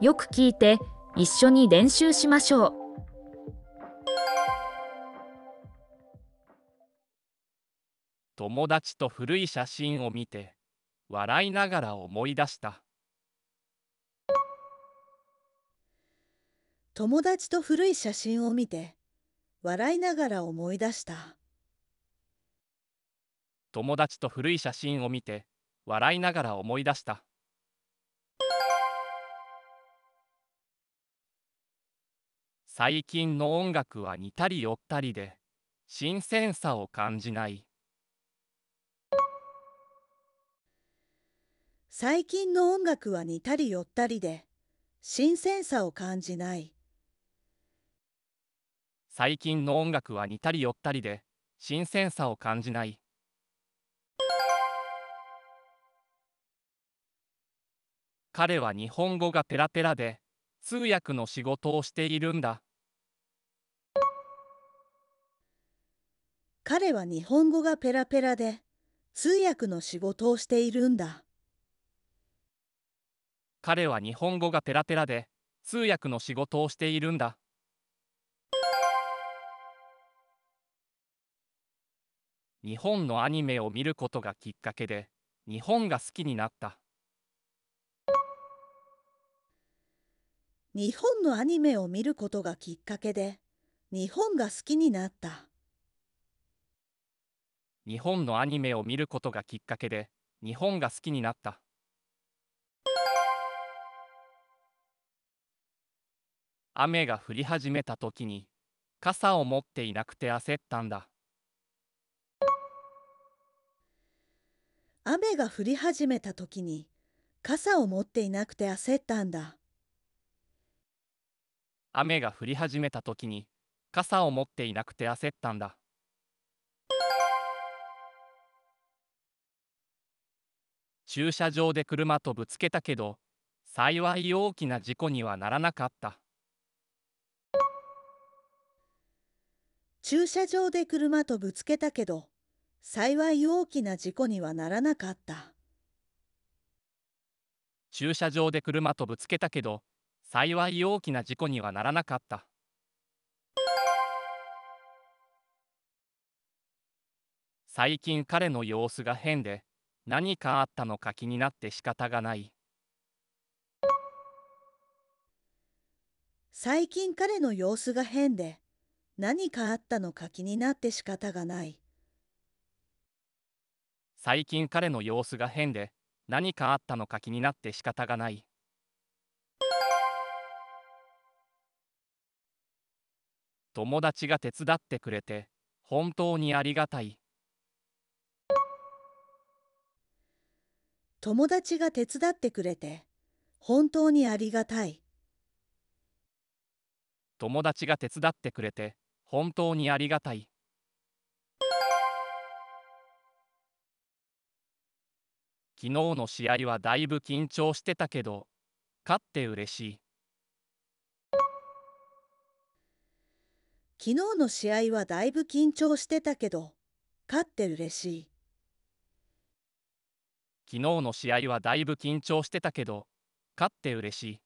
よく聞いて一緒に練習しましょう。友達と古い写真を見て笑いながら思い出した。友達と古い写真を見て笑いながら思い出した。友達と古い写真を見て笑いながら思い出した最近の音楽は似たり寄ったりで新鮮さを感じない。最近の音楽は似たり寄ったりで新鮮さを感じない。最近の音楽は似たり寄ったりで新鮮さを感じない。彼は日本語がペラペラで通訳の仕事をしているんだ。彼は日本語がペラペラで通訳の仕事をしているんだ。彼は日本語がペラペラで通訳の仕事をしているんだ。日本のアニメを見ることがきっかけで日本が好きになった日本のアニメを見ることがきっかけで日本が好きになった。日本のアニメを見ることがきっかけで日本が好きになった。雨が降り始めた時に傘を持っていなくて焦ったんだ。雨が降り始めた時に傘を持っていなくて焦ったんだ雨が降り始めた時に傘を持っていなくて焦ったんだ。駐車場で車とぶつけたけど幸い大きな事故にはならなかった。駐車場で車とぶつけたけど幸い大きな事故にはならなかった。駐車場で車とぶつけたけど幸い大きな事故にはならなかった。最近彼の様子が変で何かあったのか気になって仕方がない。最近彼の様子が変で何かあったのか気になって仕方がない。最近彼の様子が変で何かあったのか気になって仕方がない友達が手伝ってくれて本当にありがたい。友達が手伝ってくれて本当にありがたい。友達が手伝ってくれて本当にありがたい。昨日の試合はだいぶ緊張してたけど勝って嬉しい昨日の試合はだいぶ緊張してたけど勝って嬉しい。昨日の試合はだいぶ緊張してたけど勝って嬉しい。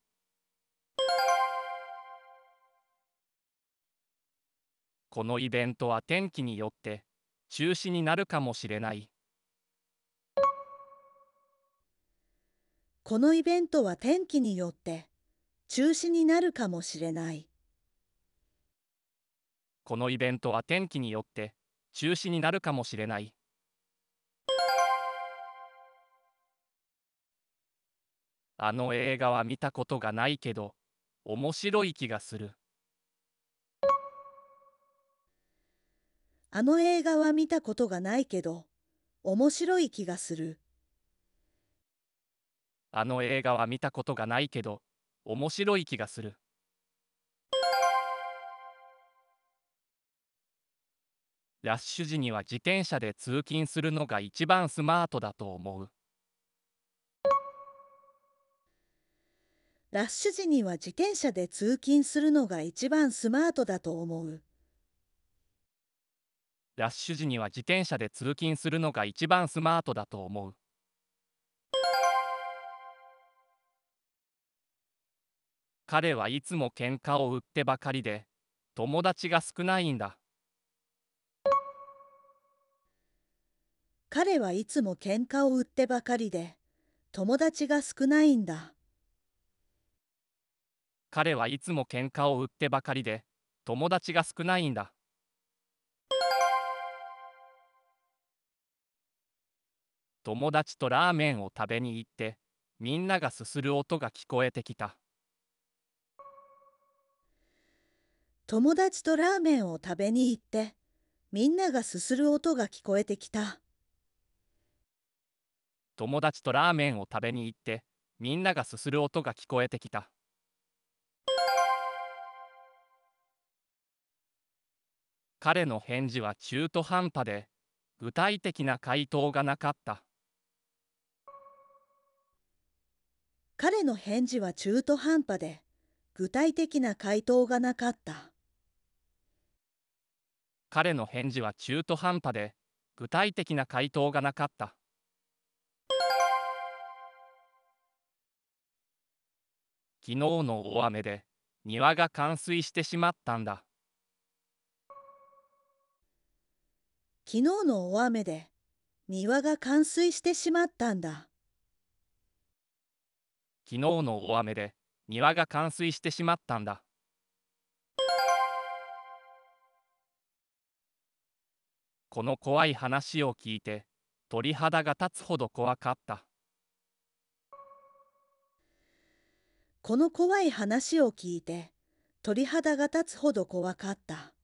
このイベントは天気によって中止になるかもしれない。このイベントは天気によって中止になるかもしれないこのイベントは天気によって中止になるかもしれない。あの映画は見たことがないけど面白い気がする。あの映画は見たことがないけど面白い気がする。あの映画は見たことがないけど面白い気がするラッシュ時には自転車で通勤するのが一番スマートだと思う。ラッシュ時には自転車で通勤するのが一番スマートだと思う。ラッシュ時には自転車で通勤するのが一番スマートだと思う。彼はいつも喧嘩を売ってばかりで友達が少ないんだ彼はいつも喧嘩を売ってばかりで友達が少ないんだ。彼はいつも喧嘩を売ってばかりで友達が少ないんだ友達とラーメンを食べに行ってみんながすする音が聞こえてきた友達とラーメンを食べに行ってみんながすする音が聞こえてきた。友達とラーメンを食べに行ってみんながすする音が聞こえてきた。彼の返事は中途半端で具体的な回答がなかった。彼の返事は中途半端で具体的な回答がなかった。彼の返事は中途半端で具体的な回答がなかった昨日の大雨で庭が冠水してしまったんだ。昨日の大雨で庭が冠水してしまったんだ。昨日の大雨で庭が冠水してしまったんだ。この怖い話を聞いて鳥肌が立つほど怖かったこの怖い話を聞いて鳥肌が立つほど怖かった。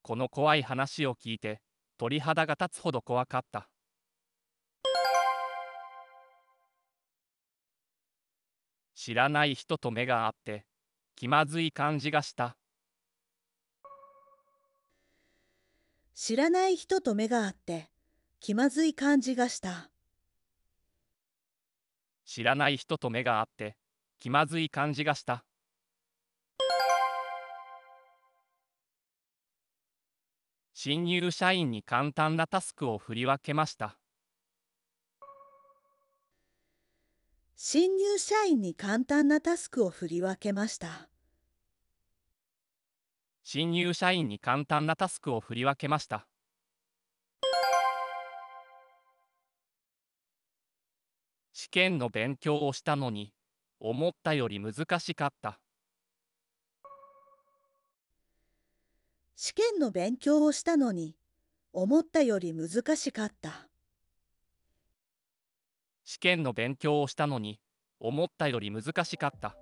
この怖い話を聞いて鳥肌が立つほど怖かった知らない人と目が合って気まずい感じがした知らない人と目が合って気まずい感じがした。知らない人と目が合って気まずい感じがした。新入社員に簡単なタスクを振り分けました。新入社員に簡単なタスクを振り分けました。新入社員に簡単なタスクを振り分けました験の勉強をしたのに思ったより難しかった試験の勉強をしたのに思ったより難しかった。試験の勉強をしたのに思ったより難しかった